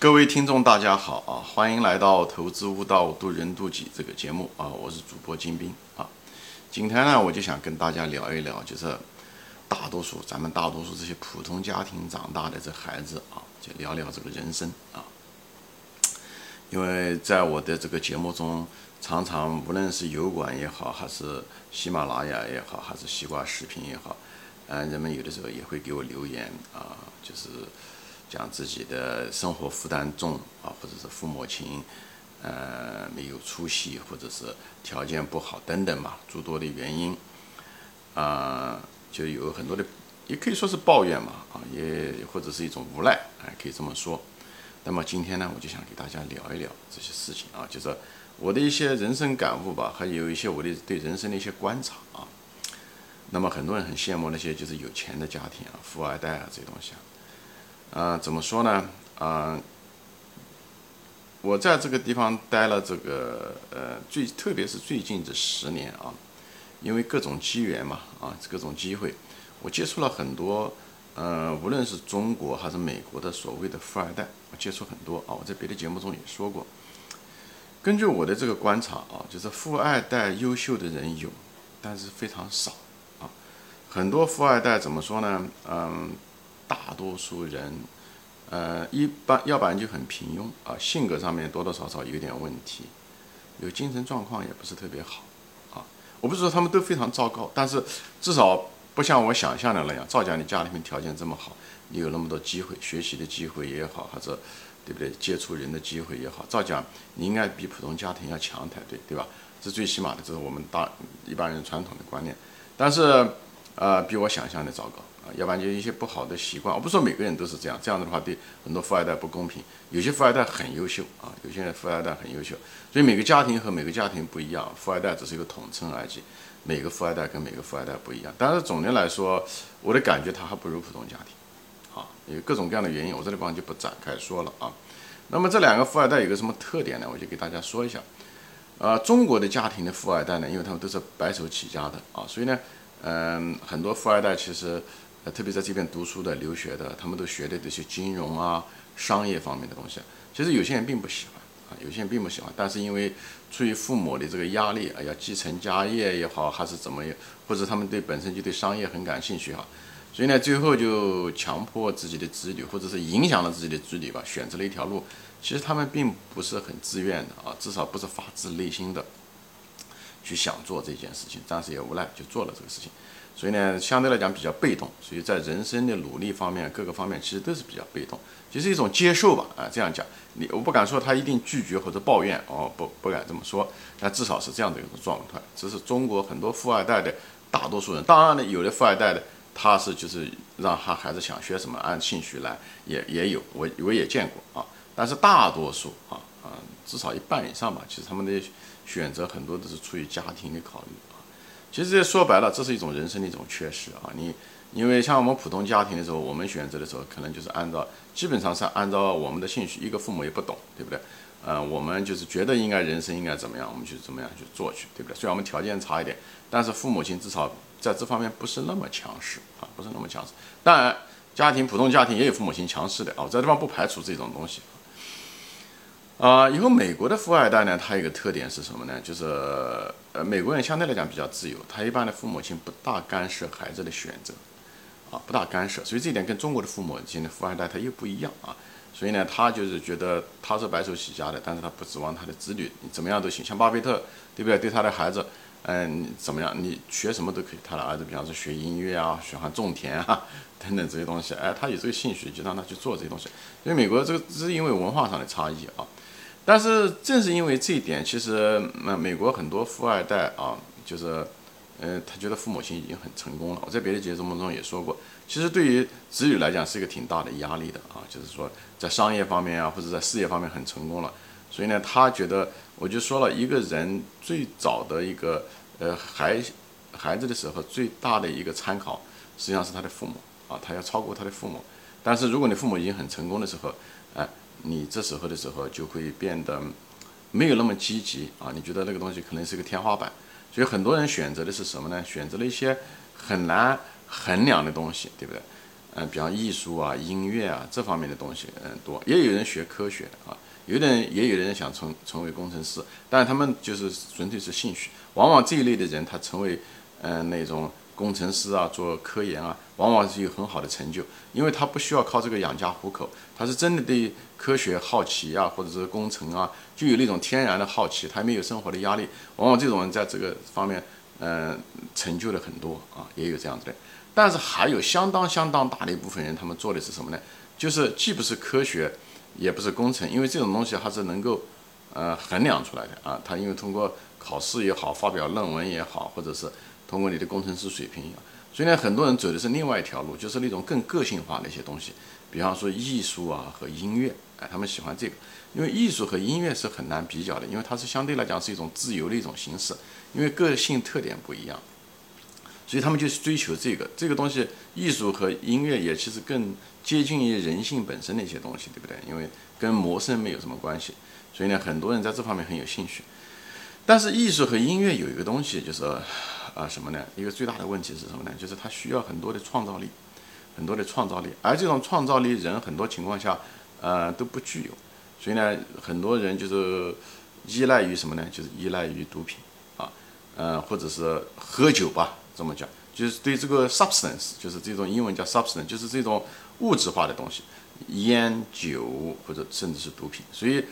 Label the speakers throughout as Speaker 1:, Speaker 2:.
Speaker 1: 各位听众，大家好啊！欢迎来到《投资悟道，渡人渡己》这个节目啊！我是主播金兵啊。今天呢，我就想跟大家聊一聊，就是大多数咱们大多数这些普通家庭长大的这孩子啊，就聊聊这个人生啊。因为在我的这个节目中，常常无论是油管也好，还是喜马拉雅也好，还是西瓜视频也好，嗯，人们有的时候也会给我留言啊，就是。讲自己的生活负担重啊，或者是父母亲，呃，没有出息，或者是条件不好等等嘛，诸多的原因，啊，就有很多的，也可以说是抱怨嘛，啊，也或者是一种无奈，哎，可以这么说。那么今天呢，我就想给大家聊一聊这些事情啊，就是我的一些人生感悟吧，还有一些我的对人生的一些观察啊。那么很多人很羡慕那些就是有钱的家庭啊，富二代啊这些东西啊。啊，怎么说呢？啊，我在这个地方待了这个呃，最特别是最近这十年啊，因为各种机缘嘛，啊，各种机会，我接触了很多，呃，无论是中国还是美国的所谓的富二代，我接触很多啊。我在别的节目中也说过，根据我的这个观察啊，就是富二代优秀的人有，但是非常少啊。很多富二代怎么说呢？嗯。大多数人，呃，一般要不然就很平庸啊，性格上面多多少少有点问题，有精神状况也不是特别好，啊，我不是说他们都非常糟糕，但是至少不像我想象的那样。照讲你家里面条件这么好，你有那么多机会，学习的机会也好，还是对不对？接触人的机会也好，照讲你应该比普通家庭要强才对，对吧？这最起码的，这是我们大一般人传统的观念，但是，呃，比我想象的糟糕啊。要不然就一些不好的习惯，我不说每个人都是这样，这样的话对很多富二代不公平。有些富二代很优秀啊，有些富二代很优秀，所以每个家庭和每个家庭不一样，富二代只是一个统称而已。每个富二代跟每个富二代不一样，但是总的来说，我的感觉他还不如普通家庭，啊，有各种各样的原因，我这地方就不展开说了啊。那么这两个富二代有个什么特点呢？我就给大家说一下。呃，中国的家庭的富二代呢，因为他们都是白手起家的啊，所以呢，嗯，很多富二代其实。呃，特别在这边读书的、留学的，他们都学的这些金融啊、商业方面的东西。其实有些人并不喜欢啊，有些人并不喜欢，但是因为出于父母的这个压力，啊，要继承家业也好，还是怎么样，或者他们对本身就对商业很感兴趣哈，所以呢，最后就强迫自己的子女，或者是影响了自己的子女吧，选择了一条路。其实他们并不是很自愿的啊，至少不是发自内心的去想做这件事情，但是也无奈就做了这个事情。所以呢，相对来讲比较被动，所以在人生的努力方面，各个方面其实都是比较被动，就是一种接受吧，啊，这样讲，你我不敢说他一定拒绝或者抱怨，哦，不不敢这么说，但至少是这样的一种状态。这是中国很多富二代的大多数人，当然呢，有的富二代的他是就是让他孩子想学什么按兴趣来，也也有，我我也见过啊，但是大多数啊啊，至少一半以上吧，其实他们的选择很多都是出于家庭的考虑啊。其实这说白了，这是一种人生的一种缺失啊！你因为像我们普通家庭的时候，我们选择的时候，可能就是按照基本上是按照我们的兴趣，一个父母也不懂，对不对？呃，我们就是觉得应该人生应该怎么样，我们就怎么样去做去，对不对？虽然我们条件差一点，但是父母亲至少在这方面不是那么强势啊，不是那么强势。当然，家庭普通家庭也有父母亲强势的啊，在这方不排除这种东西。啊，以后美国的富二代呢，他有个特点是什么呢？就是，呃，美国人相对来讲比较自由，他一般的父母亲不大干涉孩子的选择，啊，不大干涉，所以这一点跟中国的父母亲的富二代他又不一样啊。所以呢，他就是觉得他是白手起家的，但是他不指望他的子女怎么样都行，像巴菲特，对不对？对他的孩子，嗯，怎么样？你学什么都可以。他的儿子，比方说学音乐啊，喜欢种田啊，等等这些东西，哎，他有这个兴趣，就让他去做这些东西。因为美国这个是因为文化上的差异啊。但是正是因为这一点，其实那美国很多富二代啊，就是，呃，他觉得父母亲已经很成功了。我在别的节目中也说过，其实对于子女来讲是一个挺大的压力的啊，就是说在商业方面啊，或者在事业方面很成功了，所以呢，他觉得，我就说了一个人最早的一个呃孩孩子的时候最大的一个参考，实际上是他的父母啊，他要超过他的父母。但是如果你父母已经很成功的时候，哎。你这时候的时候就会变得没有那么积极啊！你觉得那个东西可能是个天花板，所以很多人选择的是什么呢？选择了一些很难衡量的东西，对不对？嗯，比方艺术啊、音乐啊这方面的东西，嗯，多。也有人学科学啊，有的人也有的人想成成为工程师，但是他们就是纯粹是兴趣。往往这一类的人，他成为嗯那种工程师啊，做科研啊，往往是有很好的成就，因为他不需要靠这个养家糊口，他是真的对科学好奇啊，或者是工程啊，就有那种天然的好奇，他没有生活的压力。往往这种人在这个方面，嗯，成就了很多啊，也有这样子的。但是还有相当相当大的一部分人，他们做的是什么呢？就是既不是科学，也不是工程，因为这种东西它是能够，呃，衡量出来的啊。它因为通过考试也好，发表论文也好，或者是通过你的工程师水平也好，所以呢，很多人走的是另外一条路，就是那种更个性化的一些东西，比方说艺术啊和音乐，哎，他们喜欢这个，因为艺术和音乐是很难比较的，因为它是相对来讲是一种自由的一种形式，因为个性特点不一样。所以他们就追求这个这个东西，艺术和音乐也其实更接近于人性本身的一些东西，对不对？因为跟谋生没有什么关系，所以呢，很多人在这方面很有兴趣。但是艺术和音乐有一个东西，就是啊什么呢？一个最大的问题是什么呢？就是它需要很多的创造力，很多的创造力，而这种创造力人很多情况下呃都不具有，所以呢，很多人就是依赖于什么呢？就是依赖于毒品啊，呃，或者是喝酒吧。这么讲，就是对这个 substance，就是这种英文叫 substance，就是这种物质化的东西，烟酒或者甚至是毒品。所以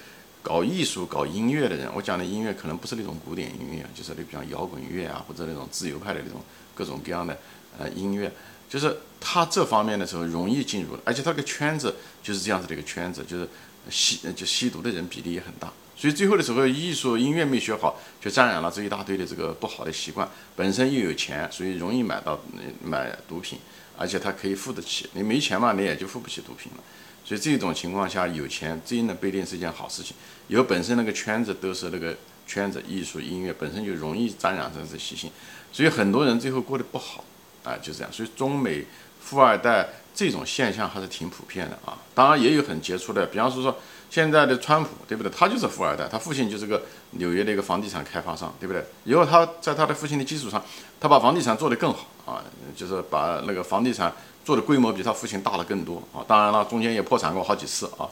Speaker 1: 搞艺术、搞音乐的人，我讲的音乐可能不是那种古典音乐，就是那比方摇滚乐啊，或者那种自由派的那种各种各样的呃音乐，就是他这方面的时候容易进入，而且他个圈子就是这样子的一个圈子，就是吸就吸毒的人比例也很大。所以最后的时候，艺术音乐没学好，就沾染了这一大堆的这个不好的习惯。本身又有钱，所以容易买到买毒品，而且他可以付得起。你没钱嘛，你也就付不起毒品了。所以这种情况下，有钱真的不一定是一件好事情。有本身那个圈子都是那个圈子，艺术音乐本身就容易沾染上这习性，所以很多人最后过得不好啊，就这样。所以中美富二代这种现象还是挺普遍的啊。当然也有很杰出的，比方说说。现在的川普，对不对？他就是富二代，他父亲就是个纽约的一个房地产开发商，对不对？以后他在他的父亲的基础上，他把房地产做得更好啊，就是把那个房地产做的规模比他父亲大了更多啊。当然了，中间也破产过好几次啊，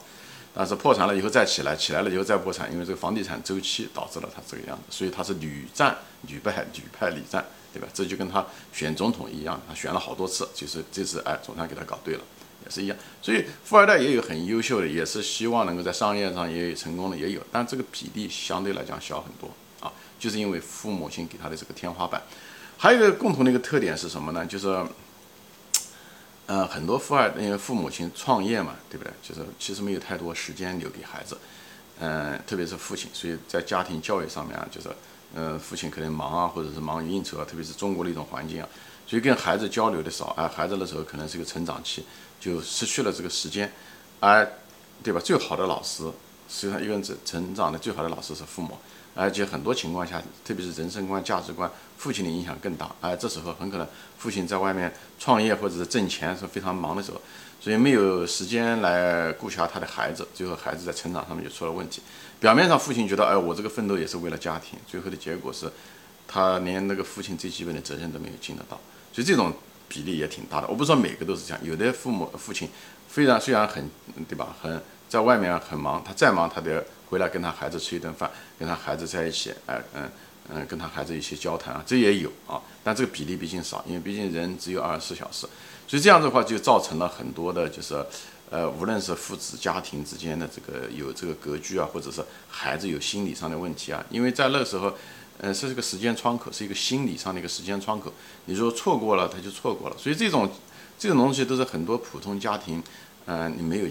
Speaker 1: 但是破产了以后再起来，起来了以后再破产，因为这个房地产周期导致了他这个样子，所以他是屡战屡败，屡败屡战，对吧？这就跟他选总统一样，他选了好多次，就是这次哎，总算给他搞对了。也是一样，所以富二代也有很优秀的，也是希望能够在商业上也有成功的，也有，但这个比例相对来讲小很多啊，就是因为父母亲给他的这个天花板。还有一个共同的一个特点是什么呢？就是，呃，很多富二代因为父母亲创业嘛，对不对？就是其实没有太多时间留给孩子，嗯，特别是父亲，所以在家庭教育上面啊，就是，嗯，父亲可能忙啊，或者是忙于应酬啊，特别是中国的一种环境啊，所以跟孩子交流的少，哎，孩子的时候可能是个成长期。就失去了这个时间，而，对吧？最好的老师，实际上一个人成成长的最好的老师是父母，而且很多情况下，特别是人生观、价值观，父亲的影响更大。而这时候很可能父亲在外面创业或者是挣钱是非常忙的时候，所以没有时间来顾暇他的孩子，最后孩子在成长上面就出了问题。表面上父亲觉得，哎，我这个奋斗也是为了家庭，最后的结果是，他连那个父亲最基本的责任都没有尽得到。所以这种。比例也挺大的，我不说每个都是这样，有的父母父亲非常虽然很对吧，很在外面很忙，他再忙他得回来跟他孩子吃一顿饭，跟他孩子在一起，哎嗯嗯，跟他孩子一起交谈啊，这也有啊，但这个比例毕竟少，因为毕竟人只有二十四小时，所以这样的话就造成了很多的就是，呃，无论是父子家庭之间的这个有这个隔距啊，或者是孩子有心理上的问题啊，因为在那时候。嗯，是这个时间窗口，是一个心理上的一个时间窗口。你说错过了，他就错过了。所以这种这种东西都是很多普通家庭，嗯，你没有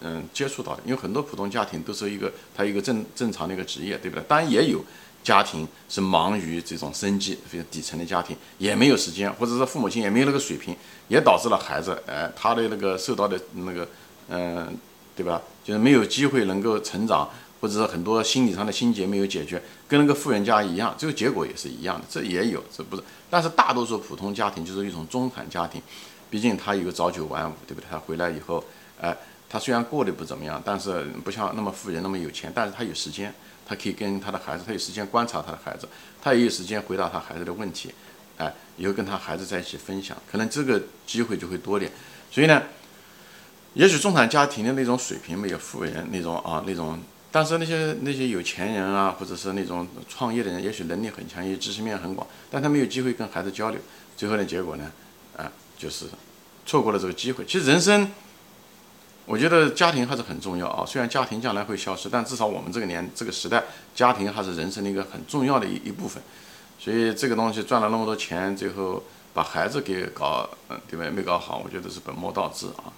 Speaker 1: 嗯接触到。因为很多普通家庭都是一个他一个正正常的一个职业，对不对？当然也有家庭是忙于这种生计，非常底层的家庭也没有时间，或者说父母亲也没有那个水平，也导致了孩子，哎，他的那个受到的那个嗯，对吧？就是没有机会能够成长。或者说很多心理上的心结没有解决，跟那个富人家一样，这个结果也是一样的，这也有，这不是。但是大多数普通家庭就是一种中产家庭，毕竟他有个朝九晚五，对不对？他回来以后，哎，他虽然过得不怎么样，但是不像那么富人那么有钱，但是他有时间，他可以跟他的孩子，他有时间观察他的孩子，他也有时间回答他孩子的问题，哎，以后跟他孩子在一起分享，可能这个机会就会多点。所以呢，也许中产家庭的那种水平没有富人那种啊那种，但是那些那些有钱人啊，或者是那种创业的人，也许能力很强，也知识面很广，但他没有机会跟孩子交流，最后的结果呢，啊，就是错过了这个机会。其实人生，我觉得家庭还是很重要啊。虽然家庭将来会消失，但至少我们这个年这个时代，家庭还是人生的一个很重要的一一部分。所以这个东西赚了那么多钱，最后把孩子给搞，嗯，对吧？没搞好，我觉得是本末倒置啊。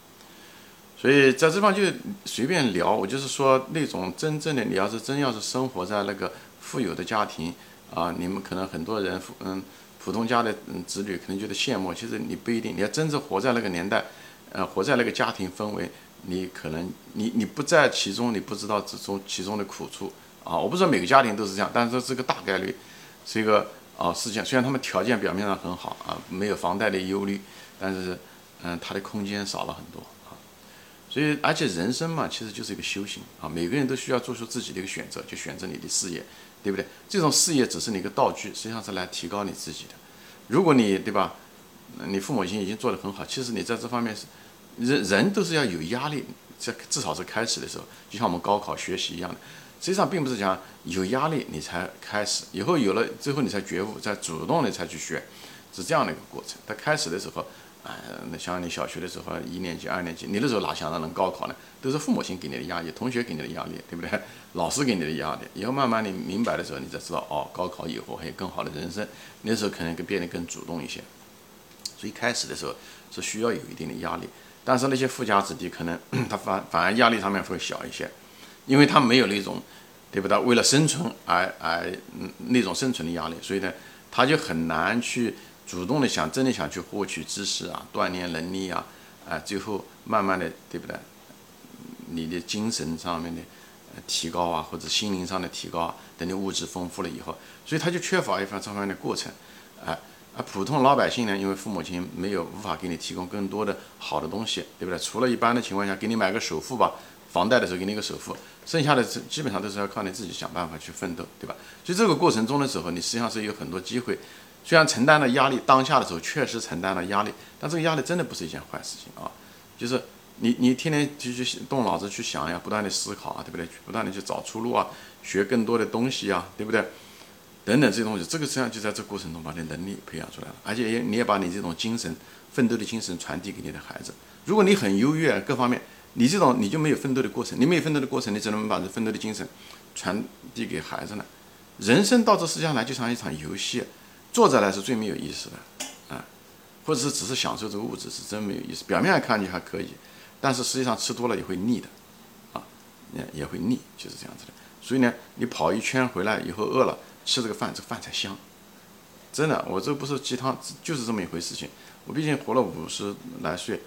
Speaker 1: 所以在这方就随便聊，我就是说那种真正的，你要是真要是生活在那个富有的家庭啊，你们可能很多人，嗯，普通家的嗯子女可能觉得羡慕，其实你不一定。你要真正活在那个年代，呃，活在那个家庭氛围，你可能你你不在其中，你不知道这中其中的苦处啊。我不知道每个家庭都是这样，但是这是个大概率。是一个啊事情，虽然他们条件表面上很好啊，没有房贷的忧虑，但是嗯，他的空间少了很多。所以，而且人生嘛，其实就是一个修行啊。每个人都需要做出自己的一个选择，就选择你的事业，对不对？这种事业只是你一个道具，实际上是来提高你自己的。如果你对吧，你父母亲已经做得很好，其实你在这方面是人人都是要有压力，在至少是开始的时候，就像我们高考学习一样的。实际上并不是讲有压力你才开始，以后有了之后你才觉悟，再主动的才去学，是这样的一个过程。他开始的时候，哎，那像你小学的时候，一年级、二年级，你那时候哪想到能高考呢？都是父母亲给你的压力，同学给你的压力，对不对？老师给你的压力。以后慢慢你明白的时候，你才知道哦，高考以后还有更好的人生。那时候可能更变得更主动一些。所以开始的时候是需要有一定的压力，但是那些富家子弟可能 他反反而压力上面会小一些。因为他没有那种，对不对？为了生存而而嗯那种生存的压力，所以呢，他就很难去主动的想真的想去获取知识啊，锻炼能力啊，啊，最后慢慢的，对不对？你的精神上面的提高啊，或者心灵上的提高啊，等你物质丰富了以后，所以他就缺乏一番这方面的过程，啊，而普通老百姓呢，因为父母亲没有无法给你提供更多的好的东西，对不对？除了一般的情况下，给你买个首付吧。房贷的时候给你一个首付，剩下的基本上都是要靠你自己想办法去奋斗，对吧？所以这个过程中的时候，你实际上是有很多机会，虽然承担了压力，当下的时候确实承担了压力，但这个压力真的不是一件坏事情啊。就是你你天天就去动脑子去想呀，不断的思考啊，对不对？不断的去找出路啊，学更多的东西啊，对不对？等等这些东西，这个实际上就在这过程中把你能力培养出来了，而且也你也把你这种精神奋斗的精神传递给你的孩子。如果你很优越，各方面。你这种你就没有奋斗的过程，你没有奋斗的过程，你只能把这奋斗的精神传递给孩子呢。人生到这世界上来就像一场游戏，坐着来是最没有意思的，啊，或者是只是享受这个物质是真没有意思。表面上看去还可以，但是实际上吃多了也会腻的，啊，也也会腻，就是这样子的。所以呢，你跑一圈回来以后饿了，吃这个饭，这饭才香。真的，我这不是鸡汤，就是这么一回事情。我毕竟活了五十来岁。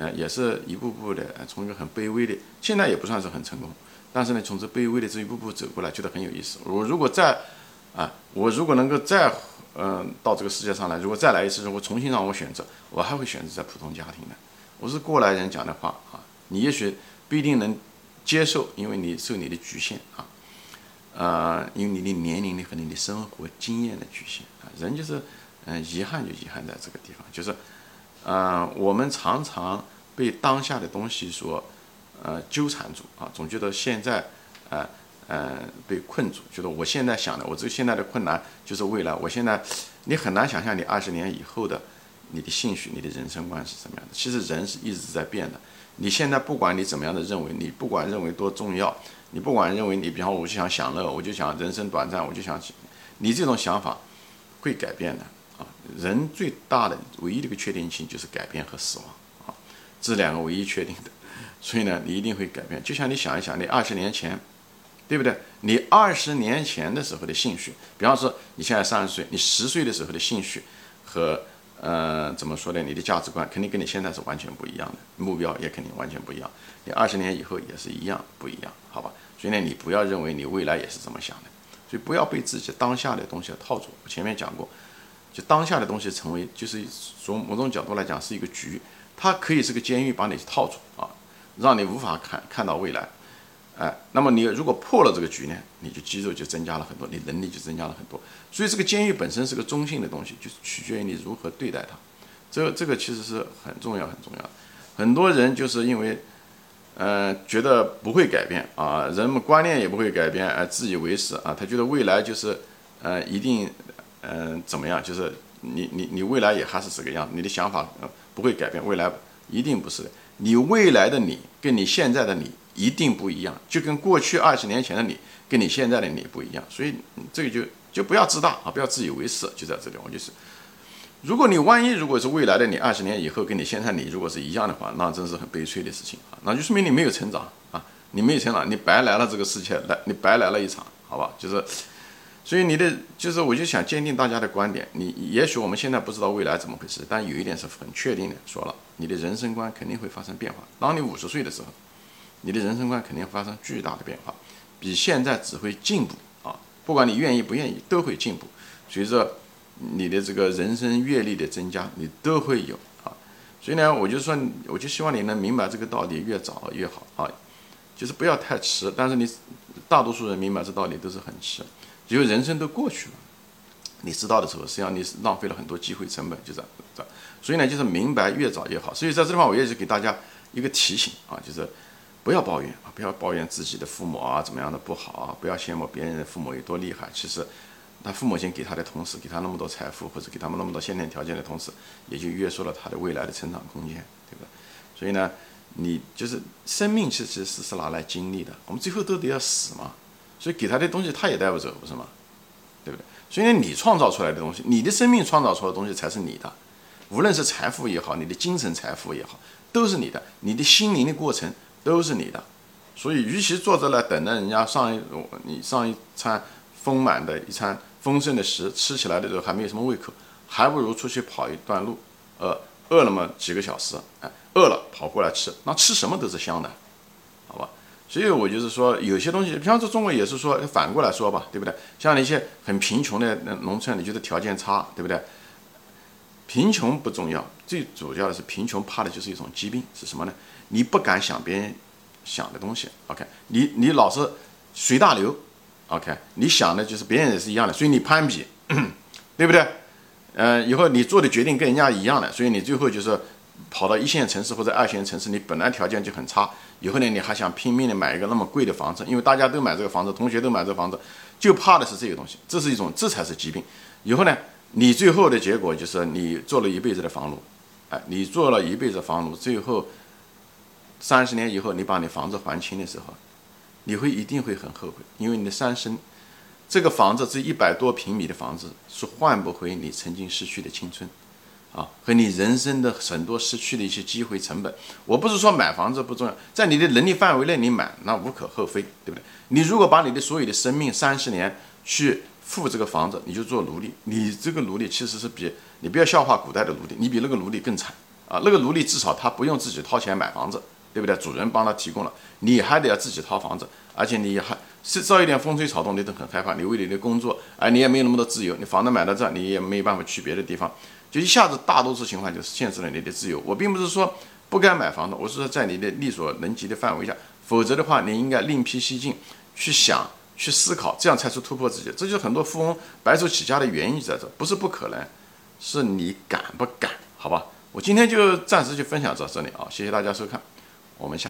Speaker 1: 呃，也是一步步的，从一个很卑微的，现在也不算是很成功，但是呢，从这卑微的这一步步走过来，觉得很有意思。我如果再，啊，我如果能够再，嗯，到这个世界上来，如果再来一次，如果重新让我选择，我还会选择在普通家庭的。我是过来人讲的话啊，你也许不一定能接受，因为你受你的局限啊，呃，因为你的年龄的和你的生活经验的局限啊，人就是，嗯，遗憾就遗憾在这个地方，就是。嗯，我们常常被当下的东西所，呃，纠缠住啊，总觉得现在，呃，呃，被困住，觉得我现在想的，我这现在的困难就是未来。我现在，你很难想象你二十年以后的你的兴趣、你的人生观是什么样的。其实人是一直在变的。你现在不管你怎么样的认为，你不管认为多重要，你不管认为你，比方我就想享乐，我就想人生短暂，我就想，你这种想法会改变的。啊，人最大的唯一的一个确定性就是改变和死亡啊，这两个唯一确定的，所以呢，你一定会改变。就像你想一想，你二十年前，对不对？你二十年前的时候的兴趣，比方说你现在三十岁，你十岁的时候的兴趣和呃怎么说呢？你的价值观肯定跟你现在是完全不一样的，目标也肯定完全不一样。你二十年以后也是一样不一样，好吧？所以呢，你不要认为你未来也是这么想的，所以不要被自己当下的东西套住。我前面讲过。就当下的东西成为，就是从某种角度来讲是一个局，它可以是个监狱，把你套住啊，让你无法看看到未来，哎，那么你如果破了这个局呢，你就肌肉就增加了很多，你能力就增加了很多。所以这个监狱本身是个中性的东西，就是取决于你如何对待它。这个这个其实是很重要很重要很多人就是因为，呃，觉得不会改变啊，人们观念也不会改变，呃，自以为是啊，他觉得未来就是，呃，一定，嗯，怎么样？就是你你你未来也还是这个样子，你的想法不会改变，未来一定不是的。你未来的你跟你现在的你一定不一样，就跟过去二十年前的你跟你现在的你不一样，所以这个就就不要自大啊，不要自以为是，就在这里，我就是。如果你万一如果是未来的你二十年以后跟你现在你如果是一样的话，那真是很悲催的事情啊！那就说明你没有成长啊，你没有成长，你白来了这个世界来，你白来了一场，好吧？就是，所以你的就是我就想坚定大家的观点，你也许我们现在不知道未来怎么回事，但有一点是很确定的，说了，你的人生观肯定会发生变化。当你五十岁的时候，你的人生观肯定发生巨大的变化，比现在只会进步啊！不管你愿意不愿意，都会进步，随着。你的这个人生阅历的增加，你都会有啊，所以呢，我就说，我就希望你能明白这个道理，越早越好啊，就是不要太迟。但是你大多数人明白这道理都是很迟，因为人生都过去了，你知道的时候，实际上你是浪费了很多机会成本，就这样。所以呢，就是明白越早越好。所以在这地方，我也是给大家一个提醒啊，就是不要抱怨啊，不要抱怨自己的父母啊怎么样的不好啊，不要羡慕别人的父母有多厉害，其实。他父母亲给他的同时，给他那么多财富，或者给他们那么多先天条件的同时，也就约束了他的未来的成长空间，对不对？所以呢，你就是生命其实是是拿来经历的，我们最后都得要死嘛，所以给他的东西他也带不走，不是吗？对不对？所以呢，你创造出来的东西，你的生命创造出来的东西才是你的，无论是财富也好，你的精神财富也好，都是你的，你的心灵的过程都是你的。所以，与其坐着来等着人家上一你上一餐丰满的一餐。丰盛的食吃起来的时候还没有什么胃口，还不如出去跑一段路，呃，饿了么几个小时，哎，饿了跑过来吃，那吃什么都是香的，好吧？所以我就是说，有些东西，比方说中国也是说反过来说吧，对不对？像那些很贫穷的农村，你觉得条件差，对不对？贫穷不重要，最主要的是贫穷怕的就是一种疾病，是什么呢？你不敢想别人想的东西，OK？你你老是随大流。OK，你想的就是别人也是一样的，所以你攀比，对不对？嗯，以后你做的决定跟人家一样的，所以你最后就是跑到一线城市或者二线城市，你本来条件就很差，以后呢你还想拼命的买一个那么贵的房子，因为大家都买这个房子，同学都买这个房子，就怕的是这个东西，这是一种，这才是疾病。以后呢，你最后的结果就是你做了一辈子的房奴，哎，你做了一辈子房奴，最后三十年以后你把你房子还清的时候。你会一定会很后悔，因为你的三生，这个房子这一百多平米的房子是换不回你曾经失去的青春，啊，和你人生的很多失去的一些机会成本。我不是说买房子不重要，在你的能力范围内你买那无可厚非，对不对？你如果把你的所有的生命三十年去付这个房子，你就做奴隶，你这个奴隶其实是比你不要笑话古代的奴隶，你比那个奴隶更惨啊！那个奴隶至少他不用自己掏钱买房子。对不对？主人帮他提供了，你还得要自己掏房子，而且你还是遭一点风吹草动，你都很害怕。你为你的工作，哎，你也没有那么多自由。你房子买到这，你也没有办法去别的地方，就一下子大多数情况就是限制了你的自由。我并不是说不该买房子，我是说在你的力所能及的范围下，否则的话，你应该另辟蹊径，去想，去思考，这样才是突破自己。这就是很多富翁白手起家的原因在这，不是不可能，是你敢不敢？好吧，我今天就暂时就分享到这里啊，谢谢大家收看。我们下。